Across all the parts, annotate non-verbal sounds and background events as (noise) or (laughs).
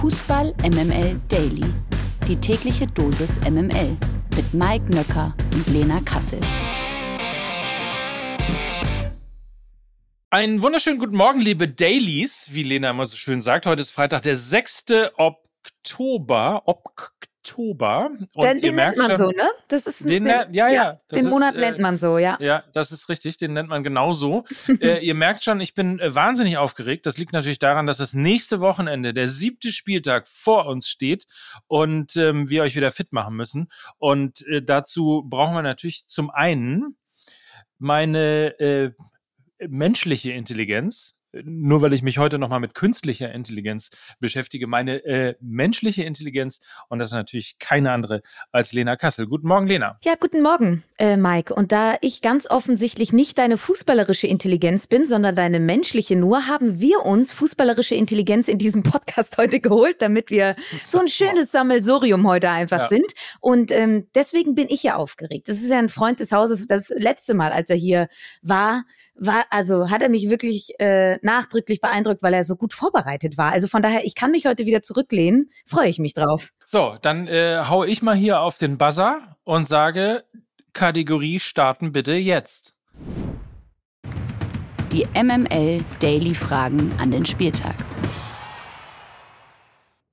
Fußball MML Daily. Die tägliche Dosis MML mit Mike Nöcker und Lena Kassel. Einen wunderschönen guten Morgen, liebe Dailies, wie Lena immer so schön sagt. Heute ist Freitag, der 6. Oktober. Oktober. Und den, den nennt man schon, so, ne? Das ist den, den, ja, ja. den ist, Monat äh, nennt man so, ja. Ja, das ist richtig. Den nennt man genau so. (laughs) äh, ihr merkt schon, ich bin äh, wahnsinnig aufgeregt. Das liegt natürlich daran, dass das nächste Wochenende, der siebte Spieltag, vor uns steht und ähm, wir euch wieder fit machen müssen. Und äh, dazu brauchen wir natürlich zum einen meine äh, menschliche Intelligenz, nur weil ich mich heute nochmal mit künstlicher Intelligenz beschäftige, meine äh, menschliche Intelligenz und das ist natürlich keine andere als Lena Kassel. Guten Morgen, Lena. Ja, guten Morgen, äh, Mike. Und da ich ganz offensichtlich nicht deine fußballerische Intelligenz bin, sondern deine menschliche nur, haben wir uns fußballerische Intelligenz in diesem Podcast heute geholt, damit wir so ein schönes Sammelsurium heute einfach ja. sind. Und ähm, deswegen bin ich ja aufgeregt. Das ist ja ein Freund des Hauses. Das letzte Mal, als er hier war, war, also hat er mich wirklich äh, nachdrücklich beeindruckt, weil er so gut vorbereitet war. Also von daher, ich kann mich heute wieder zurücklehnen. Freue ich mich drauf. So, dann äh, hau ich mal hier auf den Buzzer und sage, Kategorie starten bitte jetzt. Die MML Daily Fragen an den Spieltag.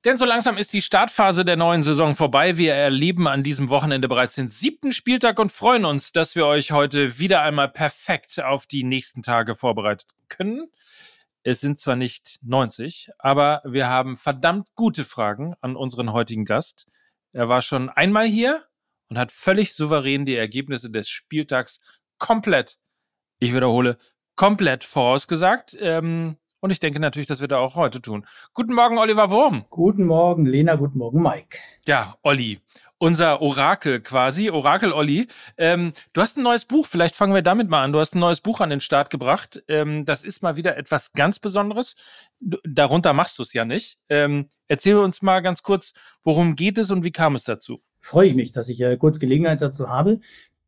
Denn so langsam ist die Startphase der neuen Saison vorbei. Wir erleben an diesem Wochenende bereits den siebten Spieltag und freuen uns, dass wir euch heute wieder einmal perfekt auf die nächsten Tage vorbereitet können. Es sind zwar nicht 90, aber wir haben verdammt gute Fragen an unseren heutigen Gast. Er war schon einmal hier und hat völlig souverän die Ergebnisse des Spieltags komplett, ich wiederhole, komplett vorausgesagt. Ähm, und ich denke natürlich, das wird er auch heute tun. Guten Morgen, Oliver Wurm. Guten Morgen, Lena. Guten Morgen, Mike. Ja, Olli. Unser Orakel quasi, Orakel Olli. Ähm, du hast ein neues Buch, vielleicht fangen wir damit mal an. Du hast ein neues Buch an den Start gebracht. Ähm, das ist mal wieder etwas ganz Besonderes. Darunter machst du es ja nicht. Ähm, erzähl uns mal ganz kurz, worum geht es und wie kam es dazu? Freue ich mich, dass ich äh, kurz Gelegenheit dazu habe.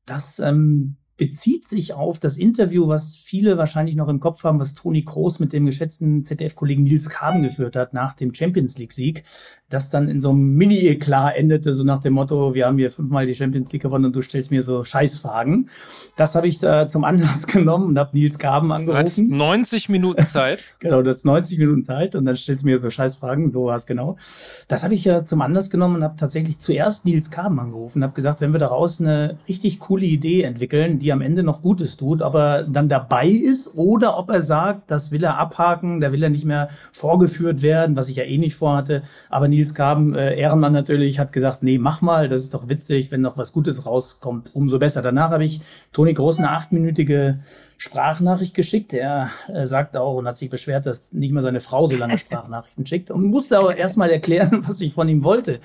Das ähm, bezieht sich auf das Interview, was viele wahrscheinlich noch im Kopf haben, was Toni Kroos mit dem geschätzten ZDF-Kollegen Nils Kaben geführt hat nach dem Champions League-Sieg, das dann in so einem Mini-Eklat endete, so nach dem Motto, wir haben hier fünfmal die Champions League gewonnen und du stellst mir so Scheißfragen. Das habe ich äh, zum Anlass (laughs) genommen und habe Nils Kaben angerufen. Du 90 Minuten Zeit. (laughs) genau, das 90 Minuten Zeit und dann stellst du mir so Scheißfragen, so war es genau. Das habe ich äh, zum Anlass genommen und habe tatsächlich zuerst Nils Kaben angerufen und habe gesagt, wenn wir daraus eine richtig coole Idee entwickeln, die am Ende noch Gutes tut, ob er dann dabei ist oder ob er sagt, das will er abhaken, da will er nicht mehr vorgeführt werden, was ich ja eh nicht vorhatte. Aber Nils Kaben, äh, Ehrenmann natürlich, hat gesagt, nee, mach mal, das ist doch witzig, wenn noch was Gutes rauskommt, umso besser. Danach habe ich Toni Groß eine achtminütige Sprachnachricht geschickt. Er äh, sagt auch und hat sich beschwert, dass nicht mehr seine Frau so lange (laughs) Sprachnachrichten schickt und musste aber erstmal erklären, (laughs) was ich von ihm wollte.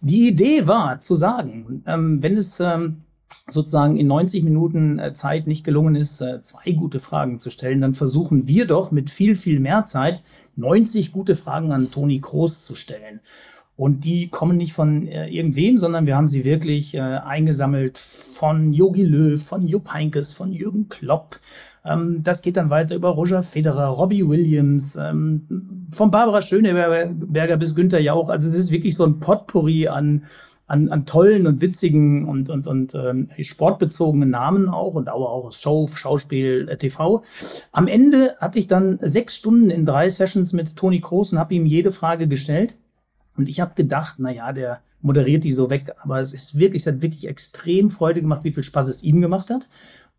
Die Idee war zu sagen, ähm, wenn es ähm, sozusagen in 90 Minuten äh, Zeit nicht gelungen ist, äh, zwei gute Fragen zu stellen, dann versuchen wir doch mit viel, viel mehr Zeit 90 gute Fragen an Toni Kroos zu stellen. Und die kommen nicht von äh, irgendwem, sondern wir haben sie wirklich äh, eingesammelt von Yogi Löw, von Jupp Heinkes, von Jürgen Klopp. Ähm, das geht dann weiter über Roger Federer, Robbie Williams, ähm, von Barbara Schöneberger bis Günther Jauch. Also es ist wirklich so ein Potpourri an an, an tollen und witzigen und, und, und ähm, sportbezogenen Namen auch und aber auch Show, Schauspiel, äh, TV. Am Ende hatte ich dann sechs Stunden in drei Sessions mit Toni Kroos und habe ihm jede Frage gestellt. Und ich habe gedacht, na ja, der moderiert die so weg, aber es ist wirklich, es hat wirklich extrem Freude gemacht, wie viel Spaß es ihm gemacht hat.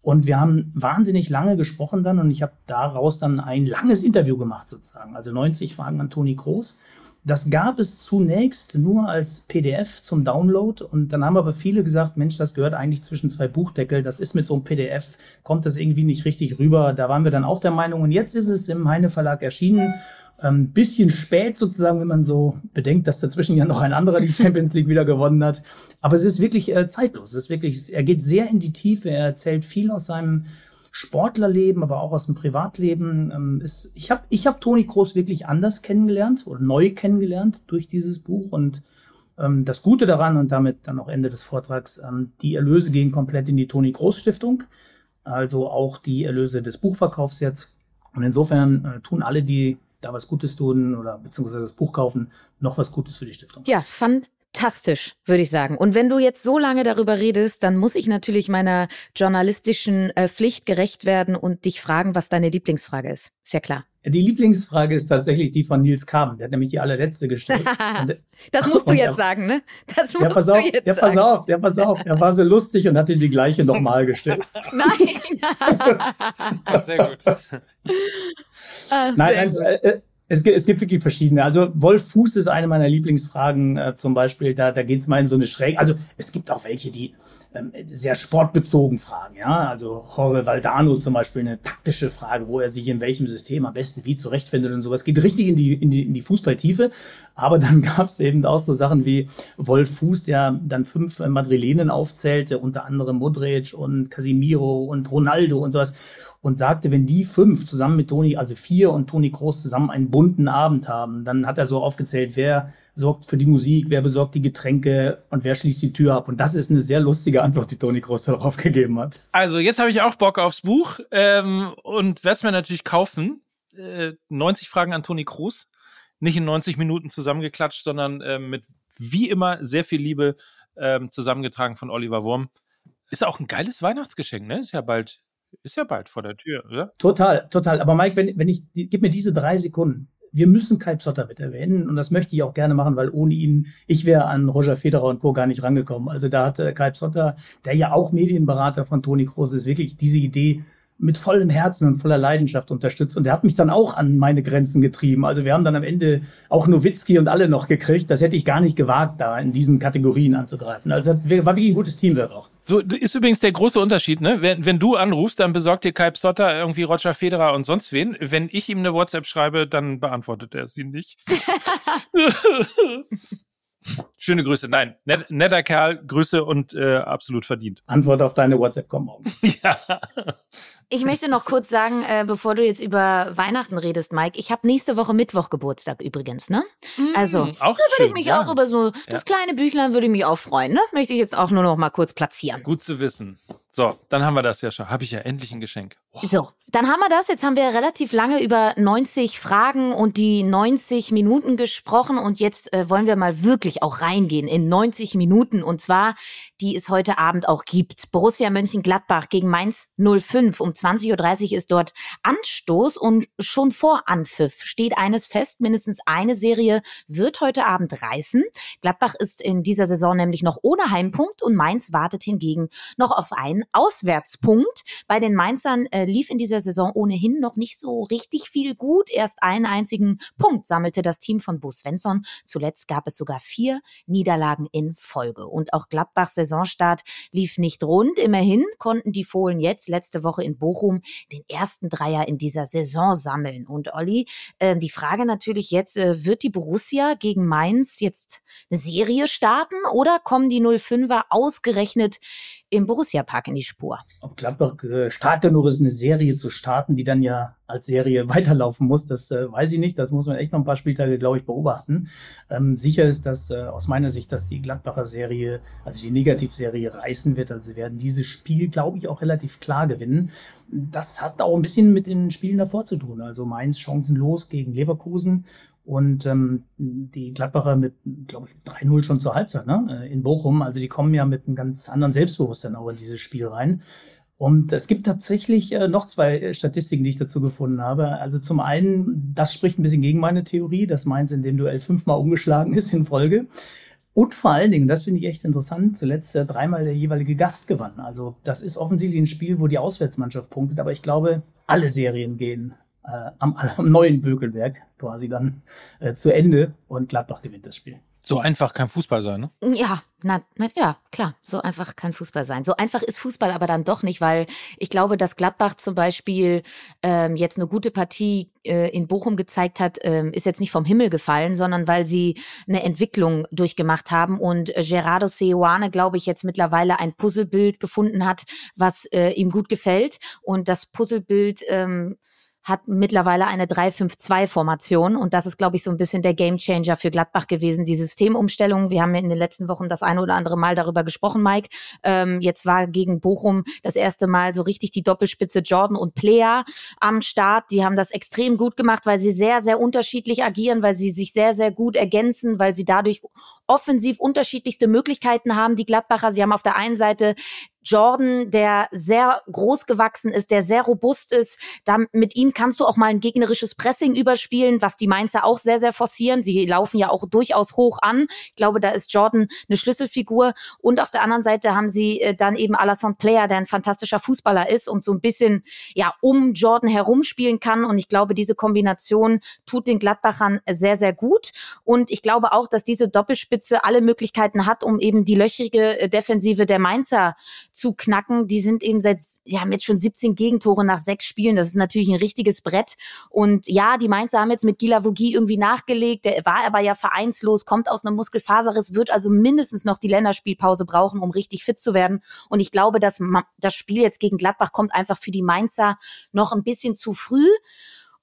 Und wir haben wahnsinnig lange gesprochen dann und ich habe daraus dann ein langes Interview gemacht sozusagen. Also 90 Fragen an Toni Kroos. Das gab es zunächst nur als PDF zum Download und dann haben aber viele gesagt, Mensch, das gehört eigentlich zwischen zwei Buchdeckel, das ist mit so einem PDF, kommt das irgendwie nicht richtig rüber. Da waren wir dann auch der Meinung und jetzt ist es im Heine Verlag erschienen. Ein ähm, bisschen spät sozusagen, wenn man so bedenkt, dass dazwischen ja noch ein anderer die Champions League wieder gewonnen hat. Aber es ist wirklich äh, zeitlos. Es ist wirklich, er geht sehr in die Tiefe. Er erzählt viel aus seinem Sportlerleben, aber auch aus dem Privatleben. Ähm, ist, ich habe ich hab Toni Kroos wirklich anders kennengelernt oder neu kennengelernt durch dieses Buch und ähm, das Gute daran und damit dann auch Ende des Vortrags, ähm, die Erlöse gehen komplett in die Toni Kroos Stiftung, also auch die Erlöse des Buchverkaufs jetzt. Und insofern äh, tun alle, die da was Gutes tun oder beziehungsweise das Buch kaufen, noch was Gutes für die Stiftung. Ja, fand fantastisch, würde ich sagen. Und wenn du jetzt so lange darüber redest, dann muss ich natürlich meiner journalistischen äh, Pflicht gerecht werden und dich fragen, was deine Lieblingsfrage ist. Ist ja klar. Die Lieblingsfrage ist tatsächlich die von Nils Kaben. Der hat nämlich die allerletzte gestellt. (laughs) das musst du jetzt sagen, ne? Das musst ja, pass auf, du jetzt ja, pass sagen. auf, ja, pass auf. Er war so lustig und hat ihm die gleiche nochmal gestellt. (laughs) Nein. sehr gut. Ah, nein, nein, äh, es gibt, es gibt wirklich verschiedene. Also Wolf Fuß ist eine meiner Lieblingsfragen äh, zum Beispiel. Da, da geht es mal in so eine Schräge. Also es gibt auch welche, die ähm, sehr sportbezogen fragen. Ja, also Jorge Valdano zum Beispiel eine taktische Frage, wo er sich in welchem System am besten wie zurechtfindet und sowas. Geht richtig in die in die in die Fußballtiefe. Aber dann (laughs) gab es eben auch so Sachen wie Wolf Fuß, der dann fünf äh, Madrilenen aufzählte, unter anderem Modric und Casimiro und Ronaldo und sowas und sagte, wenn die fünf zusammen mit Toni, also vier und Toni Groß zusammen einen bunten Abend haben, dann hat er so aufgezählt, wer sorgt für die Musik, wer besorgt die Getränke und wer schließt die Tür ab. Und das ist eine sehr lustige Antwort, die Toni Groß darauf gegeben hat. Also jetzt habe ich auch Bock aufs Buch ähm, und werde es mir natürlich kaufen. Äh, 90 Fragen an Toni Groß. Nicht in 90 Minuten zusammengeklatscht, sondern äh, mit wie immer sehr viel Liebe äh, zusammengetragen von Oliver Wurm. Ist auch ein geiles Weihnachtsgeschenk, ne? Ist ja bald ist ja bald vor der Tür, oder? Total, total. Aber Mike, wenn, wenn ich, gib mir diese drei Sekunden. Wir müssen Kai Psotter mit erwähnen und das möchte ich auch gerne machen, weil ohne ihn, ich wäre an Roger Federer und Co. gar nicht rangekommen. Also da hatte Kai Psotter, der ja auch Medienberater von Toni Kroos ist, wirklich diese Idee mit vollem Herzen und voller Leidenschaft unterstützt. Und der hat mich dann auch an meine Grenzen getrieben. Also wir haben dann am Ende auch Nowitzki und alle noch gekriegt. Das hätte ich gar nicht gewagt, da in diesen Kategorien anzugreifen. Also war wirklich ein gutes Teamwork auch. So ist übrigens der große Unterschied, ne? Wenn, wenn du anrufst, dann besorgt dir Kai Psotter irgendwie Roger Federer und sonst wen. Wenn ich ihm eine WhatsApp schreibe, dann beantwortet er sie nicht. (laughs) Schöne Grüße. Nein, net, netter Kerl, Grüße und äh, absolut verdient. Antwort auf deine WhatsApp kommen morgen. (laughs) ja. Ich möchte noch kurz sagen, äh, bevor du jetzt über Weihnachten redest, Mike, ich habe nächste Woche Mittwoch Geburtstag übrigens, ne? Mm, also, auch da würde ich mich ja. auch über so das kleine Büchlein würde ich mich auch freuen, ne? Möchte ich jetzt auch nur noch mal kurz platzieren. Gut zu wissen. So, dann haben wir das ja schon. Habe ich ja endlich ein Geschenk. So, dann haben wir das. Jetzt haben wir relativ lange über 90 Fragen und die 90 Minuten gesprochen und jetzt äh, wollen wir mal wirklich auch reingehen in 90 Minuten und zwar, die es heute Abend auch gibt. Borussia Mönchengladbach gegen Mainz 05. Um 20.30 Uhr ist dort Anstoß und schon vor Anpfiff steht eines fest. Mindestens eine Serie wird heute Abend reißen. Gladbach ist in dieser Saison nämlich noch ohne Heimpunkt und Mainz wartet hingegen noch auf einen Auswärtspunkt. Bei den Mainzern äh, lief in dieser Saison ohnehin noch nicht so richtig viel gut. Erst einen einzigen Punkt sammelte das Team von Bo Svensson. Zuletzt gab es sogar vier Niederlagen in Folge. Und auch Gladbachs Saisonstart lief nicht rund. Immerhin konnten die Fohlen jetzt letzte Woche in Bochum den ersten Dreier in dieser Saison sammeln. Und Olli, äh, die Frage natürlich jetzt, äh, wird die Borussia gegen Mainz jetzt eine Serie starten oder kommen die 05er ausgerechnet im Borussia-Park in die Spur. Ob Gladbach äh, stark genug ist, eine Serie zu starten, die dann ja als Serie (laughs) weiterlaufen muss, das äh, weiß ich nicht. Das muss man echt noch ein paar Spieltage, glaube ich, beobachten. Ähm, sicher ist das äh, aus meiner Sicht, dass die Gladbacher Serie, also die Negativserie, reißen wird. Also sie werden dieses Spiel, glaube ich, auch relativ klar gewinnen. Das hat auch ein bisschen mit den Spielen davor zu tun. Also Mainz chancenlos gegen Leverkusen und ähm, die Gladbacher mit, glaube ich, 3-0 schon zur Halbzeit ne? Äh, in Bochum. Also die kommen ja mit einem ganz anderen Selbstbewusstsein auch in dieses Spiel rein. Und es gibt tatsächlich äh, noch zwei äh, Statistiken, die ich dazu gefunden habe. Also zum einen, das spricht ein bisschen gegen meine Theorie, dass Mainz in dem Duell fünfmal umgeschlagen ist in Folge. Und vor allen Dingen, das finde ich echt interessant, zuletzt äh, dreimal der jeweilige Gast gewann. Also das ist offensichtlich ein Spiel, wo die Auswärtsmannschaft punktet, aber ich glaube, alle Serien gehen äh, am, am, (laughs) neuen Bökelberg quasi dann äh, zu Ende und Gladbach gewinnt das Spiel. So einfach kann Fußball sein, ne? Ja, na, na ja, klar. So einfach kann Fußball sein. So einfach ist Fußball aber dann doch nicht, weil ich glaube, dass Gladbach zum Beispiel ähm, jetzt eine gute Partie äh, in Bochum gezeigt hat, ähm, ist jetzt nicht vom Himmel gefallen, sondern weil sie eine Entwicklung durchgemacht haben und Gerardo Seoane, glaube ich, jetzt mittlerweile ein Puzzlebild gefunden hat, was äh, ihm gut gefällt. Und das Puzzlebild ähm, hat mittlerweile eine 3-5-2-Formation und das ist, glaube ich, so ein bisschen der Gamechanger für Gladbach gewesen, die Systemumstellung. Wir haben in den letzten Wochen das eine oder andere Mal darüber gesprochen, Mike. Ähm, jetzt war gegen Bochum das erste Mal so richtig die Doppelspitze Jordan und Plea am Start. Die haben das extrem gut gemacht, weil sie sehr, sehr unterschiedlich agieren, weil sie sich sehr, sehr gut ergänzen, weil sie dadurch offensiv unterschiedlichste Möglichkeiten haben, die Gladbacher. Sie haben auf der einen Seite Jordan, der sehr groß gewachsen ist, der sehr robust ist. Da, mit ihm kannst du auch mal ein gegnerisches Pressing überspielen, was die Mainzer auch sehr, sehr forcieren. Sie laufen ja auch durchaus hoch an. Ich glaube, da ist Jordan eine Schlüsselfigur. Und auf der anderen Seite haben sie äh, dann eben Alassane Player, der ein fantastischer Fußballer ist und so ein bisschen ja um Jordan herumspielen kann. Und ich glaube, diese Kombination tut den Gladbachern sehr, sehr gut. Und ich glaube auch, dass diese Doppelspitze alle Möglichkeiten hat, um eben die löchrige äh, Defensive der Mainzer knacken. Die sind eben seit, ja, haben jetzt schon 17 Gegentore nach sechs Spielen. Das ist natürlich ein richtiges Brett. Und ja, die Mainzer haben jetzt mit Gila Vogie irgendwie nachgelegt. Der war aber ja vereinslos, kommt aus einem Muskelfaserriss, wird also mindestens noch die Länderspielpause brauchen, um richtig fit zu werden. Und ich glaube, dass das Spiel jetzt gegen Gladbach kommt einfach für die Mainzer noch ein bisschen zu früh.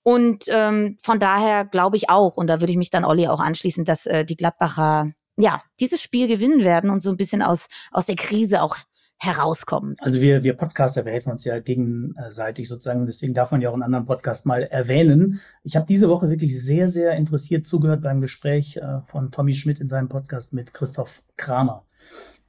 Und ähm, von daher glaube ich auch, und da würde ich mich dann Olli auch anschließen, dass äh, die Gladbacher ja dieses Spiel gewinnen werden und so ein bisschen aus aus der Krise auch herauskommen. Also wir, wir Podcaster, wir helfen uns ja gegenseitig sozusagen, deswegen darf man ja auch einen anderen Podcast mal erwähnen. Ich habe diese Woche wirklich sehr, sehr interessiert zugehört beim Gespräch äh, von Tommy Schmidt in seinem Podcast mit Christoph Kramer.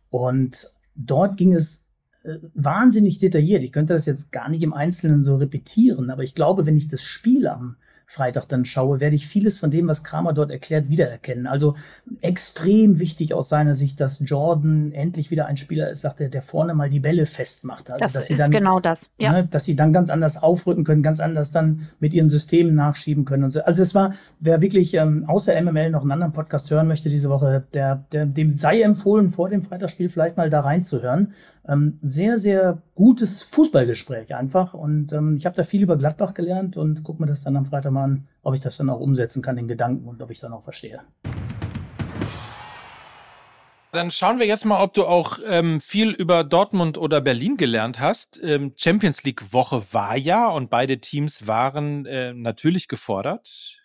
Und dort ging es äh, wahnsinnig detailliert. Ich könnte das jetzt gar nicht im Einzelnen so repetieren, aber ich glaube, wenn ich das Spiel am Freitag dann schaue, werde ich vieles von dem, was Kramer dort erklärt, wiedererkennen. Also extrem wichtig aus seiner Sicht, dass Jordan endlich wieder ein Spieler ist, sagt er, der vorne mal die Bälle festmacht. Also, das dass ist dann, genau das. Ja. Ne, dass sie dann ganz anders aufrücken können, ganz anders dann mit ihren Systemen nachschieben können. Und so. Also es war, wer wirklich ähm, außer MML noch einen anderen Podcast hören möchte diese Woche, der, der, dem sei empfohlen, vor dem Freitagsspiel vielleicht mal da reinzuhören. Ähm, sehr, sehr gutes Fußballgespräch einfach. Und ähm, ich habe da viel über Gladbach gelernt und gucke mir das dann am Freitag mal an, ob ich das dann auch umsetzen kann, den Gedanken und ob ich es dann auch verstehe. Dann schauen wir jetzt mal, ob du auch ähm, viel über Dortmund oder Berlin gelernt hast. Ähm, Champions League Woche war ja und beide Teams waren äh, natürlich gefordert.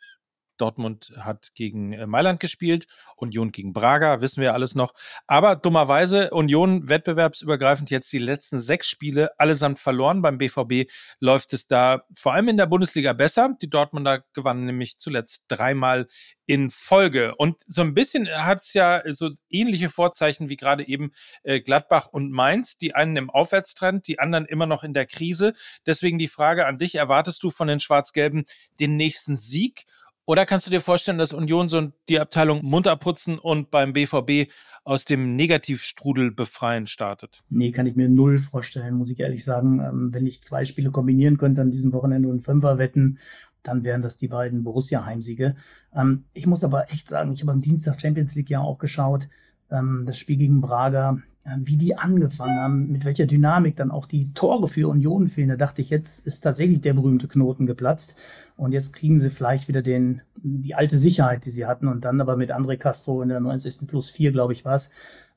Dortmund hat gegen äh, Mailand gespielt, Union gegen Braga, wissen wir alles noch. Aber dummerweise Union wettbewerbsübergreifend jetzt die letzten sechs Spiele allesamt verloren. Beim BVB läuft es da vor allem in der Bundesliga besser. Die Dortmunder gewannen nämlich zuletzt dreimal in Folge. Und so ein bisschen hat es ja so ähnliche Vorzeichen wie gerade eben äh, Gladbach und Mainz. Die einen im Aufwärtstrend, die anderen immer noch in der Krise. Deswegen die Frage an dich, erwartest du von den Schwarz-Gelben den nächsten Sieg? Oder kannst du dir vorstellen, dass Union so die Abteilung munter putzen und beim BVB aus dem Negativstrudel befreien startet? Nee, kann ich mir null vorstellen, muss ich ehrlich sagen. Ähm, wenn ich zwei Spiele kombinieren könnte an diesem Wochenende und Fünfer wetten, dann wären das die beiden Borussia-Heimsiege. Ähm, ich muss aber echt sagen, ich habe am Dienstag Champions League ja auch geschaut. Ähm, das Spiel gegen Braga, wie die angefangen haben, mit welcher Dynamik dann auch die Tore für Union fehlen. Da dachte ich, jetzt ist tatsächlich der berühmte Knoten geplatzt. Und jetzt kriegen sie vielleicht wieder den, die alte Sicherheit, die sie hatten. Und dann aber mit André Castro in der 90. plus 4, glaube ich, war es,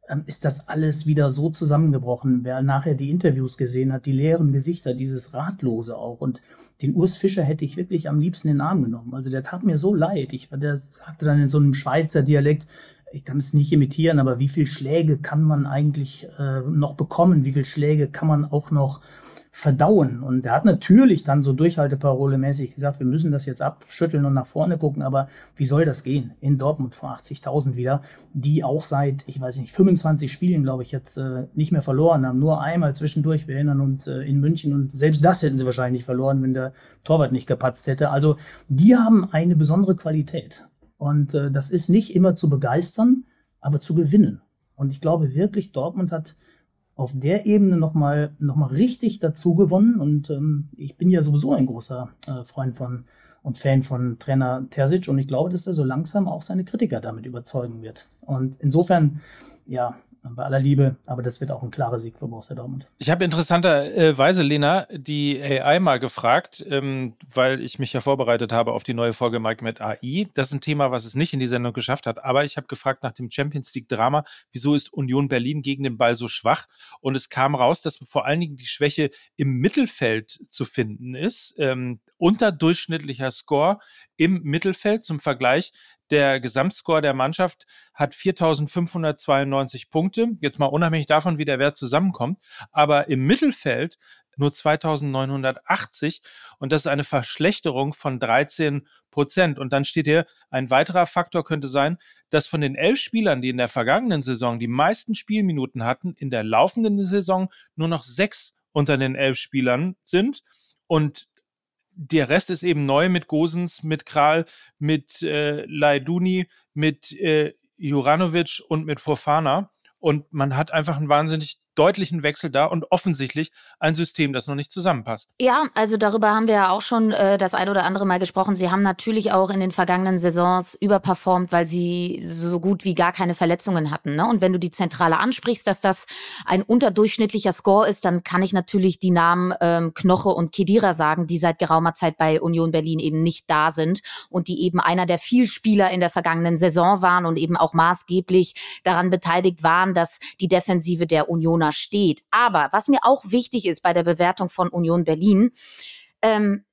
ähm, ist das alles wieder so zusammengebrochen. Wer nachher die Interviews gesehen hat, die leeren Gesichter, dieses Ratlose auch. Und den Urs Fischer hätte ich wirklich am liebsten in den Arm genommen. Also der tat mir so leid. Ich, der sagte dann in so einem Schweizer Dialekt, ich kann es nicht imitieren, aber wie viel Schläge kann man eigentlich äh, noch bekommen? Wie viel Schläge kann man auch noch verdauen? Und er hat natürlich dann so Durchhalteparole mäßig gesagt, wir müssen das jetzt abschütteln und nach vorne gucken, aber wie soll das gehen? In Dortmund vor 80.000 wieder, die auch seit, ich weiß nicht, 25 Spielen, glaube ich, jetzt äh, nicht mehr verloren haben. Nur einmal zwischendurch, wir erinnern uns äh, in München und selbst das hätten sie wahrscheinlich verloren, wenn der Torwart nicht gepatzt hätte. Also die haben eine besondere Qualität. Und äh, das ist nicht immer zu begeistern, aber zu gewinnen. Und ich glaube wirklich, Dortmund hat auf der Ebene nochmal noch mal richtig dazu gewonnen. Und ähm, ich bin ja sowieso ein großer äh, Freund von und Fan von Trainer Terzic. Und ich glaube, dass er so langsam auch seine Kritiker damit überzeugen wird. Und insofern, ja, bei aller Liebe, aber das wird auch ein klarer Sieg für Borussia Dortmund. Ich habe interessanterweise, Lena, die AI mal gefragt, ähm, weil ich mich ja vorbereitet habe auf die neue Folge Mike mit AI. Das ist ein Thema, was es nicht in die Sendung geschafft hat, aber ich habe gefragt nach dem Champions League Drama, wieso ist Union Berlin gegen den Ball so schwach? Und es kam raus, dass vor allen Dingen die Schwäche im Mittelfeld zu finden ist. Ähm, unterdurchschnittlicher Score im Mittelfeld zum Vergleich. Der Gesamtscore der Mannschaft hat 4.592 Punkte. Jetzt mal unabhängig davon, wie der Wert zusammenkommt. Aber im Mittelfeld nur 2.980 und das ist eine Verschlechterung von 13 Prozent. Und dann steht hier, ein weiterer Faktor könnte sein, dass von den elf Spielern, die in der vergangenen Saison die meisten Spielminuten hatten, in der laufenden Saison nur noch sechs unter den elf Spielern sind. Und der Rest ist eben neu mit Gosens, mit Kral, mit äh, Laiduni, mit äh, Juranovic und mit Fofana. Und man hat einfach einen wahnsinnig deutlichen Wechsel da und offensichtlich ein System, das noch nicht zusammenpasst. Ja, also darüber haben wir ja auch schon äh, das ein oder andere Mal gesprochen. Sie haben natürlich auch in den vergangenen Saisons überperformt, weil sie so gut wie gar keine Verletzungen hatten. Ne? Und wenn du die Zentrale ansprichst, dass das ein unterdurchschnittlicher Score ist, dann kann ich natürlich die Namen ähm, Knoche und Kedira sagen, die seit geraumer Zeit bei Union Berlin eben nicht da sind und die eben einer der Vielspieler in der vergangenen Saison waren und eben auch maßgeblich daran beteiligt waren, dass die Defensive der Unioner Corona steht. Aber was mir auch wichtig ist bei der Bewertung von Union Berlin, ähm,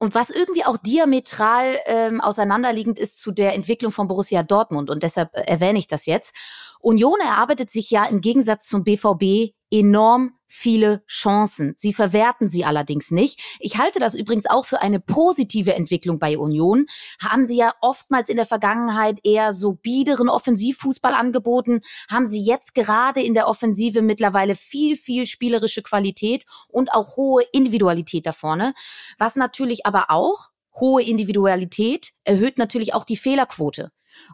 und was irgendwie auch diametral ähm, auseinanderliegend ist zu der Entwicklung von Borussia Dortmund, und deshalb äh, erwähne ich das jetzt. Union erarbeitet sich ja im Gegensatz zum BVB enorm viele Chancen. Sie verwerten sie allerdings nicht. Ich halte das übrigens auch für eine positive Entwicklung bei Union. Haben sie ja oftmals in der Vergangenheit eher so biederen Offensivfußball angeboten, haben sie jetzt gerade in der Offensive mittlerweile viel, viel spielerische Qualität und auch hohe Individualität da vorne. Was natürlich aber auch hohe Individualität erhöht natürlich auch die Fehlerquote.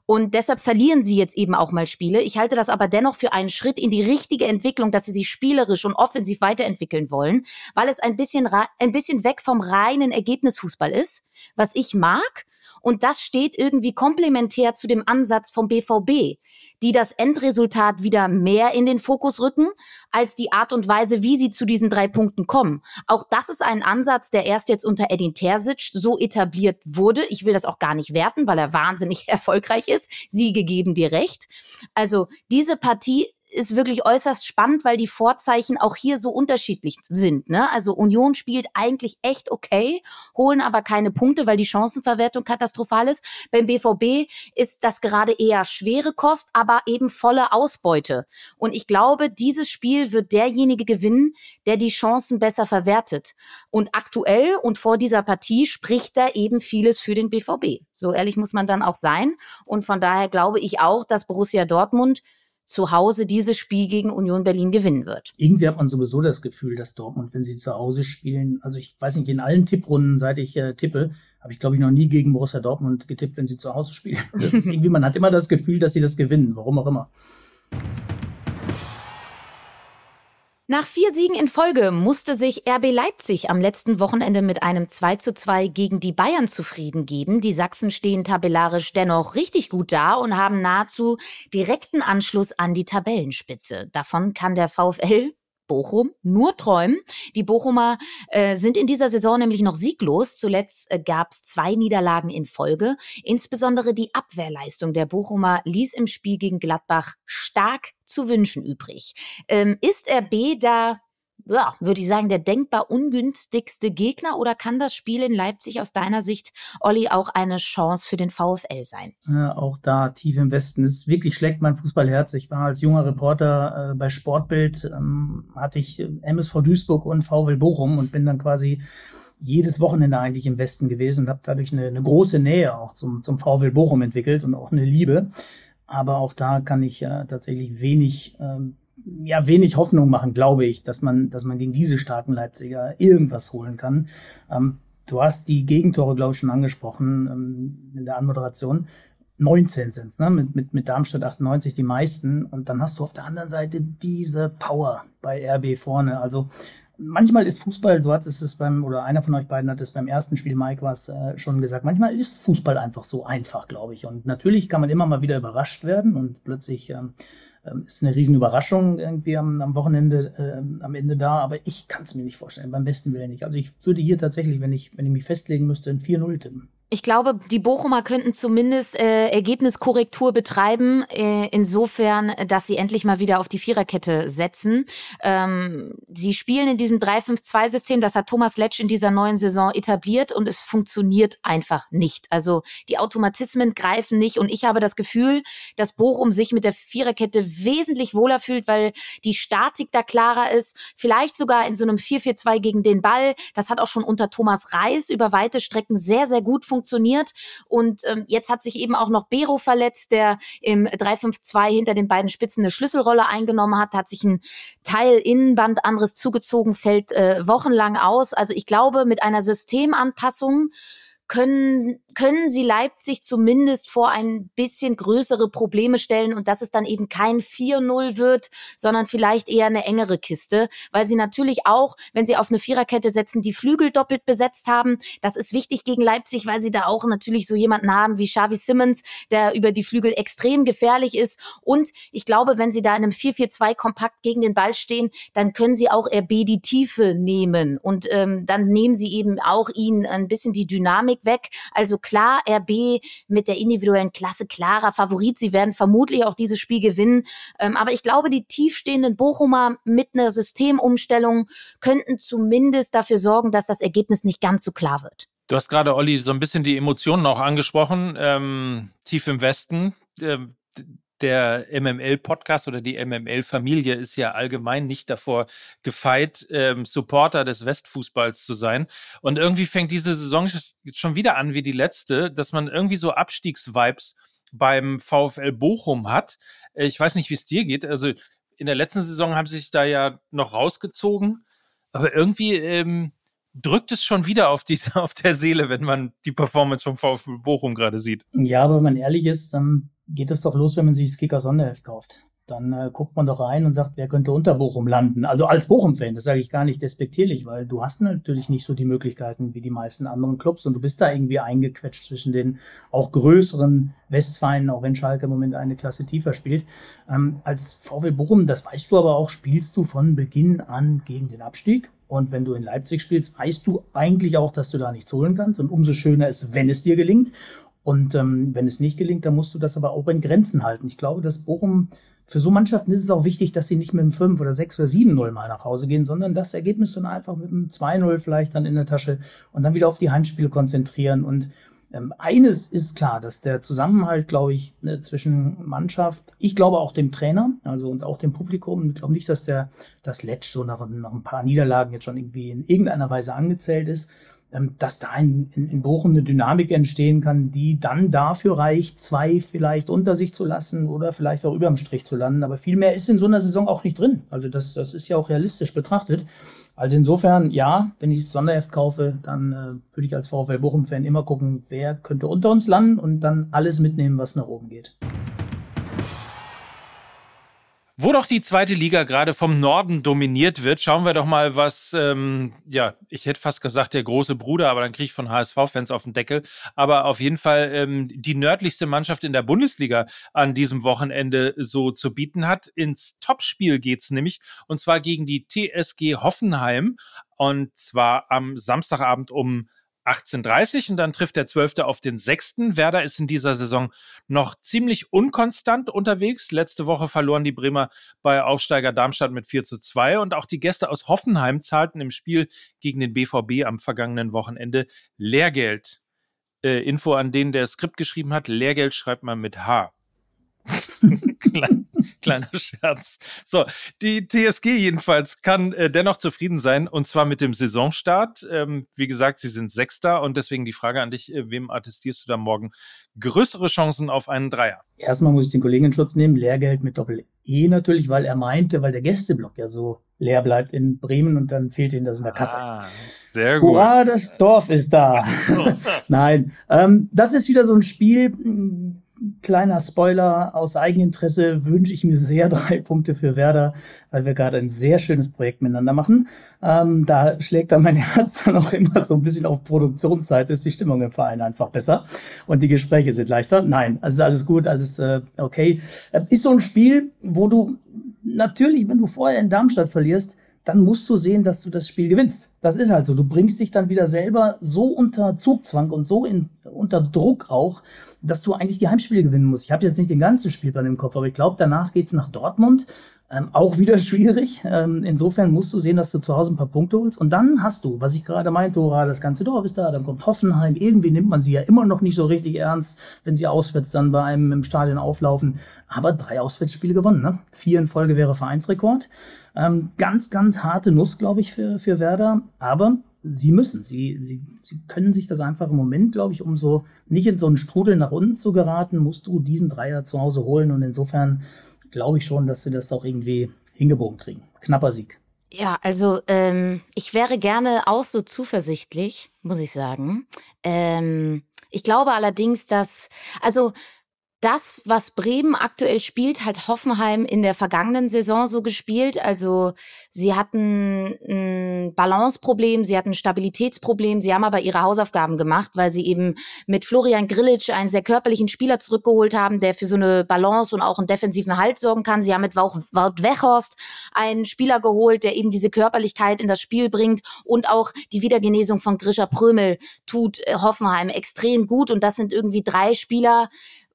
Und deshalb verlieren sie jetzt eben auch mal Spiele. Ich halte das aber dennoch für einen Schritt in die richtige Entwicklung, dass sie sich spielerisch und offensiv weiterentwickeln wollen, weil es ein bisschen, ein bisschen weg vom reinen Ergebnisfußball ist, was ich mag. Und das steht irgendwie komplementär zu dem Ansatz vom BVB, die das Endresultat wieder mehr in den Fokus rücken, als die Art und Weise, wie sie zu diesen drei Punkten kommen. Auch das ist ein Ansatz, der erst jetzt unter Edin Terzic so etabliert wurde. Ich will das auch gar nicht werten, weil er wahnsinnig (laughs) erfolgreich ist. Sie gegeben dir recht. Also diese Partie ist wirklich äußerst spannend, weil die Vorzeichen auch hier so unterschiedlich sind. Ne? Also Union spielt eigentlich echt okay, holen aber keine Punkte, weil die Chancenverwertung katastrophal ist. Beim BVB ist das gerade eher schwere Kost, aber eben volle Ausbeute. Und ich glaube, dieses Spiel wird derjenige gewinnen, der die Chancen besser verwertet. Und aktuell und vor dieser Partie spricht da eben vieles für den BVB. So ehrlich muss man dann auch sein. Und von daher glaube ich auch, dass Borussia Dortmund zu Hause dieses Spiel gegen Union Berlin gewinnen wird. Irgendwie hat man sowieso das Gefühl, dass Dortmund, wenn sie zu Hause spielen, also ich weiß nicht, in allen Tipprunden, seit ich äh, tippe, habe ich glaube ich noch nie gegen Borussia Dortmund getippt, wenn sie zu Hause spielen. Das ist (laughs) irgendwie, man hat immer das Gefühl, dass sie das gewinnen, warum auch immer. Nach vier Siegen in Folge musste sich RB Leipzig am letzten Wochenende mit einem 2 zu 2 gegen die Bayern zufrieden geben. Die Sachsen stehen tabellarisch dennoch richtig gut da und haben nahezu direkten Anschluss an die Tabellenspitze. Davon kann der VfL Bochum nur träumen. Die Bochumer äh, sind in dieser Saison nämlich noch sieglos. Zuletzt äh, gab es zwei Niederlagen in Folge. Insbesondere die Abwehrleistung der Bochumer ließ im Spiel gegen Gladbach stark zu wünschen übrig. Ähm, ist RB da ja, würde ich sagen, der denkbar ungünstigste Gegner oder kann das Spiel in Leipzig aus deiner Sicht, Olli, auch eine Chance für den VfL sein? Ja, auch da tief im Westen. Es wirklich schlägt mein Fußballherz. Ich war als junger Reporter äh, bei Sportbild, ähm, hatte ich MSV Duisburg und VfL Bochum und bin dann quasi jedes Wochenende eigentlich im Westen gewesen und habe dadurch eine, eine, große Nähe auch zum, zum VfL Bochum entwickelt und auch eine Liebe. Aber auch da kann ich äh, tatsächlich wenig ähm, ja wenig Hoffnung machen, glaube ich, dass man, dass man gegen diese starken Leipziger irgendwas holen kann. Ähm, du hast die Gegentore, glaube ich, schon angesprochen ähm, in der Anmoderation. 19 sind es, ne? mit, mit, mit Darmstadt 98 die meisten. Und dann hast du auf der anderen Seite diese Power bei RB vorne. Also manchmal ist Fußball, du hattest es beim, oder einer von euch beiden hat es beim ersten Spiel, Mike, was äh, schon gesagt, manchmal ist Fußball einfach so einfach, glaube ich. Und natürlich kann man immer mal wieder überrascht werden und plötzlich ähm, ähm ist eine riesen Überraschung irgendwie am, am Wochenende, äh, am Ende da, aber ich kann es mir nicht vorstellen, beim besten Willen nicht. Also ich würde hier tatsächlich, wenn ich, wenn ich mich festlegen müsste, ein 4-0 tippen. Ich glaube, die Bochumer könnten zumindest äh, Ergebniskorrektur betreiben, äh, insofern, dass sie endlich mal wieder auf die Viererkette setzen. Ähm, sie spielen in diesem 3-5-2-System, das hat Thomas Letsch in dieser neuen Saison etabliert und es funktioniert einfach nicht. Also die Automatismen greifen nicht und ich habe das Gefühl, dass Bochum sich mit der Viererkette wesentlich wohler fühlt, weil die Statik da klarer ist. Vielleicht sogar in so einem 4-4-2 gegen den Ball. Das hat auch schon unter Thomas Reis über weite Strecken sehr, sehr gut funktioniert funktioniert. Und ähm, jetzt hat sich eben auch noch Bero verletzt, der im 3-5-2 hinter den beiden Spitzen eine Schlüsselrolle eingenommen hat, hat sich ein Teil Innenband anderes zugezogen, fällt äh, wochenlang aus. Also ich glaube, mit einer Systemanpassung können, können sie Leipzig zumindest vor ein bisschen größere Probleme stellen und dass es dann eben kein 4-0 wird, sondern vielleicht eher eine engere Kiste, weil sie natürlich auch, wenn sie auf eine Viererkette setzen, die Flügel doppelt besetzt haben. Das ist wichtig gegen Leipzig, weil sie da auch natürlich so jemanden haben wie Xavi Simmons, der über die Flügel extrem gefährlich ist. Und ich glaube, wenn sie da in einem 4-4-2 kompakt gegen den Ball stehen, dann können sie auch RB die Tiefe nehmen und ähm, dann nehmen sie eben auch ihnen ein bisschen die Dynamik weg. Also klar, RB mit der individuellen Klasse klarer Favorit. Sie werden vermutlich auch dieses Spiel gewinnen. Ähm, aber ich glaube, die tiefstehenden Bochumer mit einer Systemumstellung könnten zumindest dafür sorgen, dass das Ergebnis nicht ganz so klar wird. Du hast gerade, Olli, so ein bisschen die Emotionen auch angesprochen. Ähm, tief im Westen. Ähm, der MML-Podcast oder die MML-Familie ist ja allgemein nicht davor gefeit, ähm, Supporter des Westfußballs zu sein. Und irgendwie fängt diese Saison schon wieder an wie die letzte, dass man irgendwie so Abstiegsvibes beim VfL Bochum hat. Ich weiß nicht, wie es dir geht. Also in der letzten Saison haben sie sich da ja noch rausgezogen, aber irgendwie ähm, drückt es schon wieder auf, die, (laughs) auf der Seele, wenn man die Performance vom VfB Bochum gerade sieht. Ja, aber wenn man ehrlich ist, ähm, geht es doch los, wenn man sich das Kicker Sonderheft kauft. Dann äh, guckt man doch rein und sagt, wer könnte unter Bochum landen. Also als Bochum-Fan, das sage ich gar nicht despektierlich, weil du hast natürlich nicht so die Möglichkeiten wie die meisten anderen Clubs und du bist da irgendwie eingequetscht zwischen den auch größeren Westvereinen, auch wenn Schalke im Moment eine Klasse tiefer spielt. Ähm, als VW Bochum, das weißt du aber auch, spielst du von Beginn an gegen den Abstieg. Und wenn du in Leipzig spielst, weißt du eigentlich auch, dass du da nichts holen kannst. Und umso schöner ist, wenn es dir gelingt. Und ähm, wenn es nicht gelingt, dann musst du das aber auch in Grenzen halten. Ich glaube, dass Bochum, für so Mannschaften ist es auch wichtig, dass sie nicht mit einem 5 oder 6 oder 7-0 mal nach Hause gehen, sondern das Ergebnis dann einfach mit einem 2-0 vielleicht dann in der Tasche und dann wieder auf die Heimspiele konzentrieren. Und ähm, eines ist klar, dass der Zusammenhalt, glaube ich, ne, zwischen Mannschaft, ich glaube auch dem Trainer, also und auch dem Publikum, ich glaube nicht, dass der das Letsch so nach, nach ein paar Niederlagen jetzt schon irgendwie in irgendeiner Weise angezählt ist, dass da in, in, in Bochum eine Dynamik entstehen kann, die dann dafür reicht, zwei vielleicht unter sich zu lassen oder vielleicht auch überm Strich zu landen. Aber viel mehr ist in so einer Saison auch nicht drin. Also das, das ist ja auch realistisch betrachtet. Also insofern, ja, wenn ich das Sonderheft kaufe, dann äh, würde ich als VfL Bochum-Fan immer gucken, wer könnte unter uns landen und dann alles mitnehmen, was nach oben geht. Wo doch die zweite Liga gerade vom Norden dominiert wird, schauen wir doch mal, was, ähm, ja, ich hätte fast gesagt, der große Bruder, aber dann kriege ich von HSV-Fans auf den Deckel. Aber auf jeden Fall ähm, die nördlichste Mannschaft in der Bundesliga an diesem Wochenende so zu bieten hat. Ins Topspiel geht's nämlich, und zwar gegen die TSG Hoffenheim. Und zwar am Samstagabend um 18.30 und dann trifft der Zwölfte auf den Sechsten. Werder ist in dieser Saison noch ziemlich unkonstant unterwegs. Letzte Woche verloren die Bremer bei Aufsteiger Darmstadt mit 4 zu 2 und auch die Gäste aus Hoffenheim zahlten im Spiel gegen den BVB am vergangenen Wochenende Lehrgeld. Äh, Info an den, der Skript geschrieben hat. Lehrgeld schreibt man mit H. (laughs) Kleiner (laughs) Scherz. So, die TSG jedenfalls kann äh, dennoch zufrieden sein und zwar mit dem Saisonstart. Ähm, wie gesagt, sie sind Sechster und deswegen die Frage an dich, äh, wem attestierst du da morgen größere Chancen auf einen Dreier? Erstmal muss ich den Kollegen in Schutz nehmen, Lehrgeld mit Doppel-E natürlich, weil er meinte, weil der Gästeblock ja so leer bleibt in Bremen und dann fehlt ihnen das in der Kasse. Ah, sehr gut. Hurra, das Dorf ist da. (laughs) Nein, ähm, das ist wieder so ein Spiel, kleiner Spoiler aus Eigeninteresse wünsche ich mir sehr (laughs) drei Punkte für Werder, weil wir gerade ein sehr schönes Projekt miteinander machen. Ähm, da schlägt dann mein (laughs) Herz dann auch immer so ein bisschen auf Produktionszeit, ist die Stimmung im Verein einfach besser und die Gespräche sind leichter. Nein, also alles gut, alles äh, okay. Äh, ist so ein Spiel, wo du natürlich, wenn du vorher in Darmstadt verlierst, dann musst du sehen, dass du das Spiel gewinnst. Das ist halt so. Du bringst dich dann wieder selber so unter Zugzwang und so in, unter Druck auch, dass du eigentlich die Heimspiele gewinnen musst. Ich habe jetzt nicht den ganzen Spielplan im Kopf, aber ich glaube, danach geht's nach Dortmund ähm, auch wieder (laughs) schwierig. Ähm, insofern musst du sehen, dass du zu Hause ein paar Punkte holst. Und dann hast du, was ich gerade meinte, hurra, das ganze Dorf ist da, dann kommt Hoffenheim. Irgendwie nimmt man sie ja immer noch nicht so richtig ernst, wenn sie auswärts dann bei einem im Stadion auflaufen. Aber drei Auswärtsspiele gewonnen, ne? Vier in Folge wäre Vereinsrekord. Ähm, ganz, ganz harte Nuss, glaube ich, für, für Werder. Aber sie müssen. Sie, sie, sie können sich das einfach im Moment, glaube ich, um so nicht in so einen Strudel nach unten zu geraten, musst du diesen Dreier zu Hause holen. Und insofern glaube ich schon, dass sie das auch irgendwie hingebogen kriegen. Knapper Sieg. Ja, also ähm, ich wäre gerne auch so zuversichtlich, muss ich sagen. Ähm, ich glaube allerdings, dass, also das, was Bremen aktuell spielt, hat Hoffenheim in der vergangenen Saison so gespielt. Also sie hatten ein Balanceproblem, sie hatten ein Stabilitätsproblem, sie haben aber ihre Hausaufgaben gemacht, weil sie eben mit Florian Grillitsch einen sehr körperlichen Spieler zurückgeholt haben, der für so eine Balance und auch einen defensiven Halt sorgen kann. Sie haben mit Wout Wechhorst einen Spieler geholt, der eben diese Körperlichkeit in das Spiel bringt und auch die Wiedergenesung von Grisha Prömel tut äh, Hoffenheim extrem gut. Und das sind irgendwie drei Spieler,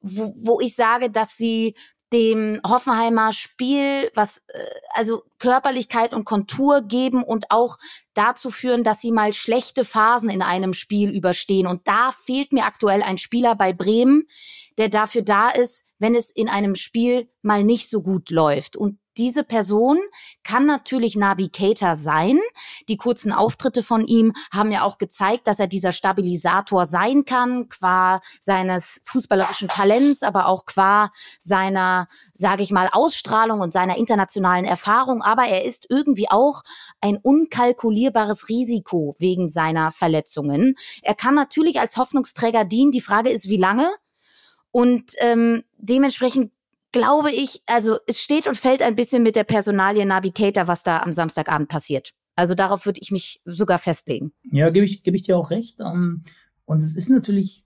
wo, wo ich sage, dass sie dem Hoffenheimer Spiel, was äh, also Körperlichkeit und Kontur geben und auch dazu führen, dass sie mal schlechte Phasen in einem Spiel überstehen. Und da fehlt mir aktuell ein Spieler bei Bremen, der dafür da ist, wenn es in einem Spiel mal nicht so gut läuft. Und diese Person kann natürlich Keita sein. Die kurzen Auftritte von ihm haben ja auch gezeigt, dass er dieser Stabilisator sein kann, qua seines fußballerischen Talents, aber auch qua seiner, sage ich mal, Ausstrahlung und seiner internationalen Erfahrung. Aber er ist irgendwie auch ein unkalkulierbares Risiko wegen seiner Verletzungen. Er kann natürlich als Hoffnungsträger dienen. Die Frage ist, wie lange? Und ähm, dementsprechend glaube ich, also es steht und fällt ein bisschen mit der Personalie Navigator, was da am Samstagabend passiert. Also darauf würde ich mich sogar festlegen. Ja, gebe ich, gebe ich dir auch recht. Ähm, und es ist natürlich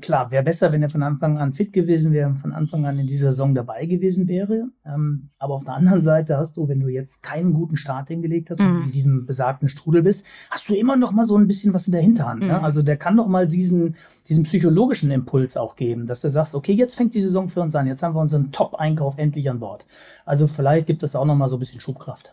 klar, wäre besser, wenn er von Anfang an fit gewesen wäre, von Anfang an in dieser Saison dabei gewesen wäre. Ähm, aber auf der anderen Seite hast du, wenn du jetzt keinen guten Start hingelegt hast, mhm. in diesem besagten Strudel bist, hast du immer noch mal so ein bisschen was in der Hinterhand. Ne? Mhm. Ne? Also der kann doch mal diesen, diesen psychologischen Impuls auch geben, dass du sagst, okay, jetzt fängt die Saison für uns an, jetzt haben wir unseren Top-Einkauf endlich an Bord. Also vielleicht gibt es auch noch mal so ein bisschen Schubkraft.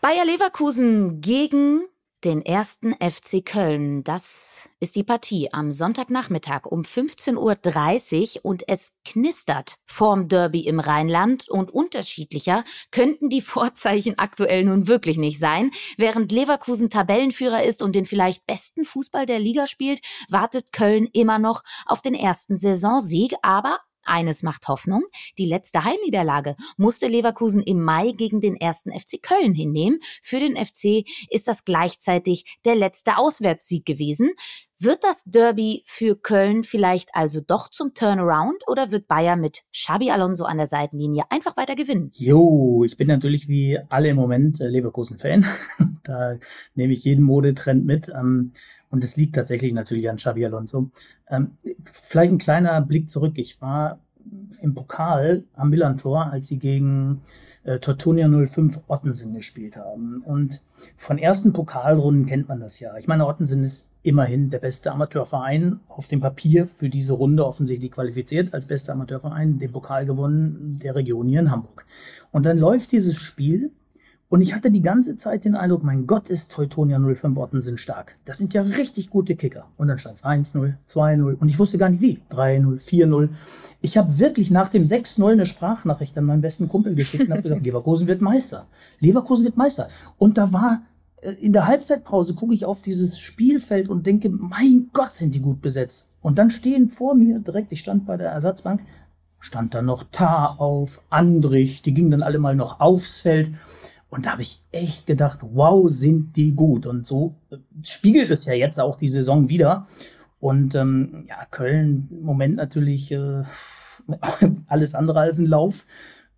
Bayer Leverkusen gegen den ersten FC Köln. Das ist die Partie am Sonntagnachmittag um 15.30 Uhr und es knistert vorm Derby im Rheinland und unterschiedlicher könnten die Vorzeichen aktuell nun wirklich nicht sein. Während Leverkusen Tabellenführer ist und den vielleicht besten Fußball der Liga spielt, wartet Köln immer noch auf den ersten Saisonsieg, aber eines macht Hoffnung. Die letzte Heimniederlage musste Leverkusen im Mai gegen den ersten FC Köln hinnehmen. Für den FC ist das gleichzeitig der letzte Auswärtssieg gewesen. Wird das Derby für Köln vielleicht also doch zum Turnaround oder wird Bayer mit Xabi Alonso an der Seitenlinie einfach weiter gewinnen? Jo, ich bin natürlich wie alle im Moment äh, Leverkusen-Fan. (laughs) da nehme ich jeden Modetrend mit. Und es liegt tatsächlich natürlich an Xabi Alonso. Ähm, vielleicht ein kleiner Blick zurück. Ich war im Pokal am Millantor, als sie gegen äh, Tortonia 05 Ottensen gespielt haben. Und von ersten Pokalrunden kennt man das ja. Ich meine, Ottensen ist immerhin der beste Amateurverein auf dem Papier für diese Runde offensichtlich qualifiziert als bester Amateurverein, den Pokal gewonnen der Region hier in Hamburg. Und dann läuft dieses Spiel und ich hatte die ganze Zeit den Eindruck, mein Gott, ist Teutonia 05 Orten sind stark. Das sind ja richtig gute Kicker. Und dann stand es 1-0, 2-0 und ich wusste gar nicht wie. 3-0, 4-0. Ich habe wirklich nach dem 6-0 eine Sprachnachricht an meinen besten Kumpel geschickt und habe gesagt, (laughs) Leverkusen wird Meister. Leverkusen wird Meister. Und da war äh, in der Halbzeitpause gucke ich auf dieses Spielfeld und denke, mein Gott, sind die gut besetzt. Und dann stehen vor mir direkt, ich stand bei der Ersatzbank, stand da noch Tar auf, Andrich, die gingen dann alle mal noch aufs Feld. Und da habe ich echt gedacht, wow, sind die gut. Und so äh, spiegelt es ja jetzt auch die Saison wieder. Und ähm, ja, Köln im Moment natürlich äh, (laughs) alles andere als ein Lauf.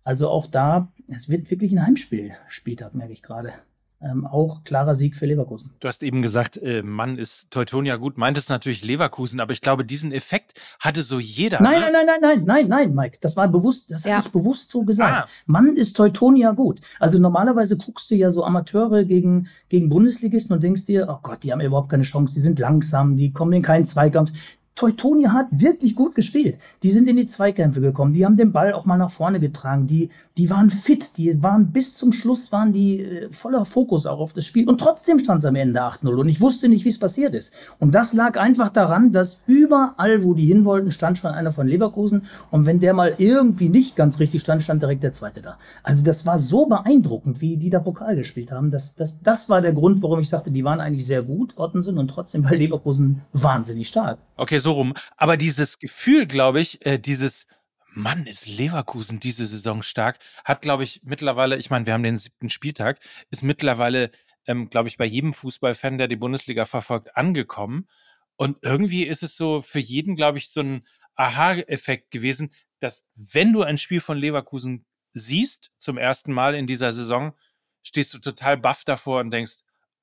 Also auch da, es wird wirklich ein Heimspiel, Spieltag, merke ich gerade ähm, auch klarer Sieg für Leverkusen. Du hast eben gesagt, äh, Mann ist Teutonia gut, meintest natürlich Leverkusen, aber ich glaube, diesen Effekt hatte so jeder. Nein, ne? nein, nein, nein, nein, nein, nein, Mike, das war bewusst, das ja. habe ich bewusst so gesagt. Ah. Mann ist Teutonia gut. Also normalerweise guckst du ja so Amateure gegen, gegen Bundesligisten und denkst dir, oh Gott, die haben überhaupt keine Chance, die sind langsam, die kommen in keinen Zweikampf. Teutonia hat wirklich gut gespielt. Die sind in die Zweikämpfe gekommen, die haben den Ball auch mal nach vorne getragen, die, die waren fit, die waren bis zum Schluss, waren die äh, voller Fokus auch auf das Spiel und trotzdem stand es am Ende 8-0 und ich wusste nicht, wie es passiert ist. Und das lag einfach daran, dass überall, wo die hin wollten, stand schon einer von Leverkusen und wenn der mal irgendwie nicht ganz richtig stand, stand direkt der zweite da. Also das war so beeindruckend, wie die da Pokal gespielt haben. Das, das, das war der Grund, warum ich sagte, die waren eigentlich sehr gut, Ottensen, und trotzdem war Leverkusen wahnsinnig stark. Okay, so rum. Aber dieses Gefühl, glaube ich, äh, dieses Mann, ist Leverkusen diese Saison stark, hat, glaube ich, mittlerweile, ich meine, wir haben den siebten Spieltag, ist mittlerweile, ähm, glaube ich, bei jedem Fußballfan, der die Bundesliga verfolgt, angekommen. Und irgendwie ist es so für jeden, glaube ich, so ein Aha-Effekt gewesen, dass wenn du ein Spiel von Leverkusen siehst, zum ersten Mal in dieser Saison, stehst du total baff davor und denkst,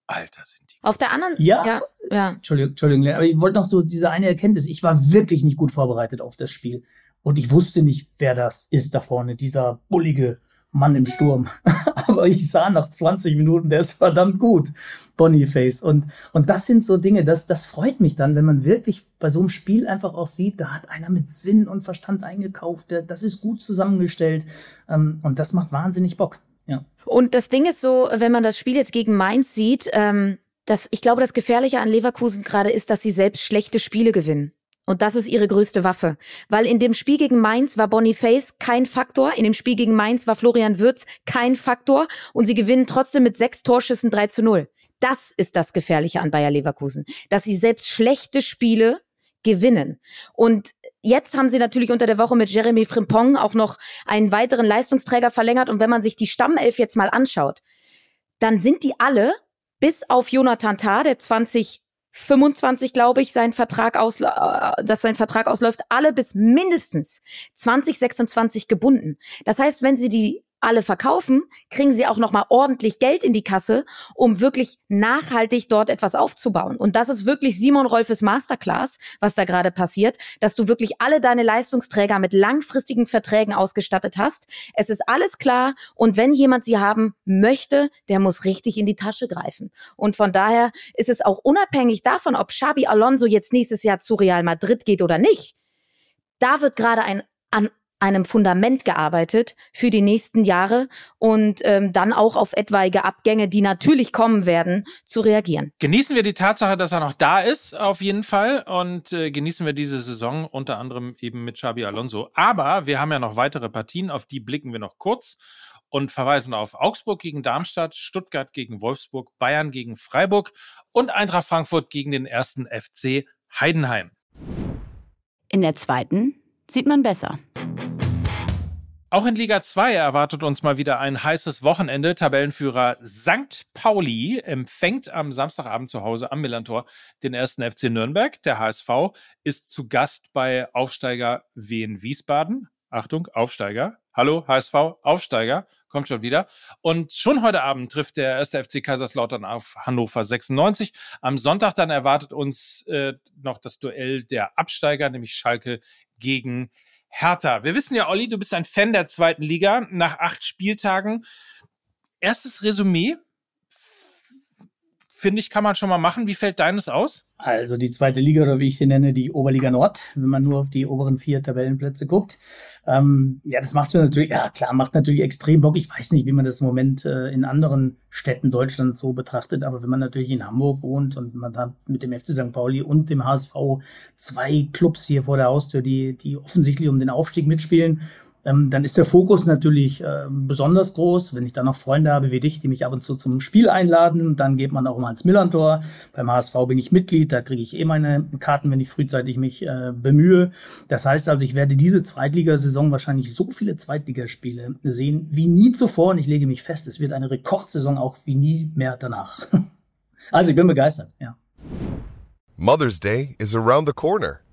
Alter, sind die. Auf der anderen, ja, ja, ja. Entschuldigung, Entschuldigung, aber ich wollte noch so diese eine Erkenntnis. Ich war wirklich nicht gut vorbereitet auf das Spiel. Und ich wusste nicht, wer das ist da vorne, dieser bullige Mann im Sturm. (laughs) aber ich sah nach 20 Minuten, der ist verdammt gut. Boniface. Und, und das sind so Dinge, das, das freut mich dann, wenn man wirklich bei so einem Spiel einfach auch sieht, da hat einer mit Sinn und Verstand eingekauft, der, das ist gut zusammengestellt. Ähm, und das macht wahnsinnig Bock. Und das Ding ist so, wenn man das Spiel jetzt gegen Mainz sieht, ähm, das, ich glaube, das Gefährliche an Leverkusen gerade ist, dass sie selbst schlechte Spiele gewinnen. Und das ist ihre größte Waffe. Weil in dem Spiel gegen Mainz war Boniface kein Faktor. In dem Spiel gegen Mainz war Florian Würz kein Faktor. Und sie gewinnen trotzdem mit sechs Torschüssen 3 zu 0. Das ist das Gefährliche an Bayer Leverkusen. Dass sie selbst schlechte Spiele gewinnen. Und Jetzt haben sie natürlich unter der Woche mit Jeremy Frimpong auch noch einen weiteren Leistungsträger verlängert. Und wenn man sich die Stammelf jetzt mal anschaut, dann sind die alle, bis auf Jonathan Tah, der 2025, glaube ich, sein Vertrag aus, äh, dass sein Vertrag ausläuft, alle bis mindestens 2026 gebunden. Das heißt, wenn sie die alle verkaufen, kriegen sie auch nochmal ordentlich Geld in die Kasse, um wirklich nachhaltig dort etwas aufzubauen. Und das ist wirklich Simon Rolfes Masterclass, was da gerade passiert, dass du wirklich alle deine Leistungsträger mit langfristigen Verträgen ausgestattet hast. Es ist alles klar. Und wenn jemand sie haben möchte, der muss richtig in die Tasche greifen. Und von daher ist es auch unabhängig davon, ob Xabi Alonso jetzt nächstes Jahr zu Real Madrid geht oder nicht. Da wird gerade ein an einem Fundament gearbeitet für die nächsten Jahre und ähm, dann auch auf etwaige Abgänge, die natürlich kommen werden, zu reagieren. Genießen wir die Tatsache, dass er noch da ist, auf jeden Fall. Und äh, genießen wir diese Saison unter anderem eben mit Xabi Alonso. Aber wir haben ja noch weitere Partien, auf die blicken wir noch kurz und verweisen auf Augsburg gegen Darmstadt, Stuttgart gegen Wolfsburg, Bayern gegen Freiburg und Eintracht Frankfurt gegen den ersten FC Heidenheim. In der zweiten sieht man besser. Auch in Liga 2 erwartet uns mal wieder ein heißes Wochenende. Tabellenführer St. Pauli empfängt am Samstagabend zu Hause am Millantor den ersten FC Nürnberg. Der HSV ist zu Gast bei Aufsteiger Wien Wiesbaden. Achtung, Aufsteiger. Hallo, HSV, Aufsteiger. Kommt schon wieder. Und schon heute Abend trifft der erste FC Kaiserslautern auf Hannover 96. Am Sonntag dann erwartet uns äh, noch das Duell der Absteiger, nämlich Schalke gegen Hertha. Wir wissen ja, Olli, du bist ein Fan der zweiten Liga nach acht Spieltagen. Erstes Resümee, finde ich, kann man schon mal machen. Wie fällt deines aus? Also die zweite Liga, oder wie ich sie nenne, die Oberliga Nord, wenn man nur auf die oberen vier Tabellenplätze guckt. Ähm, ja, das macht natürlich, ja klar, macht natürlich extrem Bock. Ich weiß nicht, wie man das im Moment äh, in anderen Städten Deutschlands so betrachtet, aber wenn man natürlich in Hamburg wohnt und man da mit dem FC St. Pauli und dem HSV zwei Clubs hier vor der Haustür, die, die offensichtlich um den Aufstieg mitspielen ähm, dann ist der Fokus natürlich äh, besonders groß. Wenn ich dann noch Freunde habe wie dich, die mich ab und zu zum Spiel einladen, dann geht man auch mal ins Millantor. Beim HSV bin ich Mitglied, da kriege ich eh meine Karten, wenn ich frühzeitig mich äh, bemühe. Das heißt also, ich werde diese Zweitligasaison wahrscheinlich so viele Zweitligaspiele sehen wie nie zuvor und ich lege mich fest, es wird eine Rekordsaison auch wie nie mehr danach. (laughs) also ich bin begeistert, ja. Mother's Day is around the corner.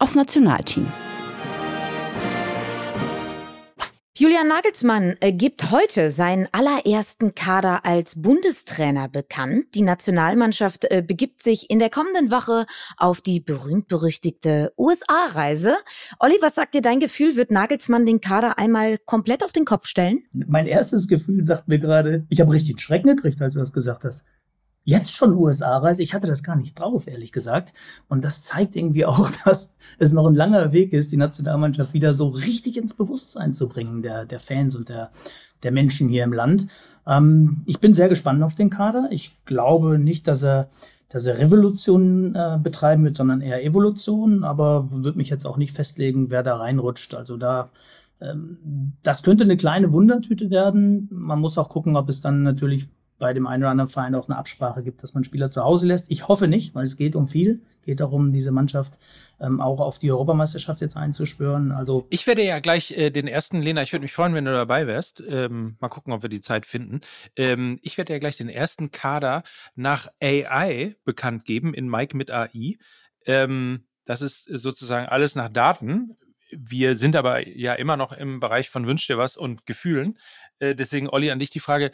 aufs Nationalteam. Julian Nagelsmann äh, gibt heute seinen allerersten Kader als Bundestrainer bekannt. Die Nationalmannschaft äh, begibt sich in der kommenden Woche auf die berühmt-berüchtigte USA-Reise. Olli, was sagt dir dein Gefühl? Wird Nagelsmann den Kader einmal komplett auf den Kopf stellen? Mein erstes Gefühl sagt mir gerade, ich habe richtig Schrecken gekriegt, als du das gesagt hast jetzt schon USA-Reise. Ich hatte das gar nicht drauf, ehrlich gesagt. Und das zeigt irgendwie auch, (laughs) dass es noch ein langer Weg ist, die Nationalmannschaft wieder so richtig ins Bewusstsein zu bringen, der, der Fans und der, der Menschen hier im Land. Ähm, ich bin sehr gespannt auf den Kader. Ich glaube nicht, dass er, dass er Revolution äh, betreiben wird, sondern eher Evolution. Aber würde mich jetzt auch nicht festlegen, wer da reinrutscht. Also da ähm, das könnte eine kleine Wundertüte werden. Man muss auch gucken, ob es dann natürlich bei dem einen oder anderen Verein auch eine Absprache gibt, dass man Spieler zu Hause lässt. Ich hoffe nicht, weil es geht um viel. Geht darum, diese Mannschaft ähm, auch auf die Europameisterschaft jetzt einzuschwören. Also ich werde ja gleich äh, den ersten, Lena, ich würde mich freuen, wenn du dabei wärst. Ähm, mal gucken, ob wir die Zeit finden. Ähm, ich werde ja gleich den ersten Kader nach AI bekannt geben in Mike mit AI. Ähm, das ist sozusagen alles nach Daten. Wir sind aber ja immer noch im Bereich von Wünsch dir was und Gefühlen. Äh, deswegen, Olli, an dich die Frage,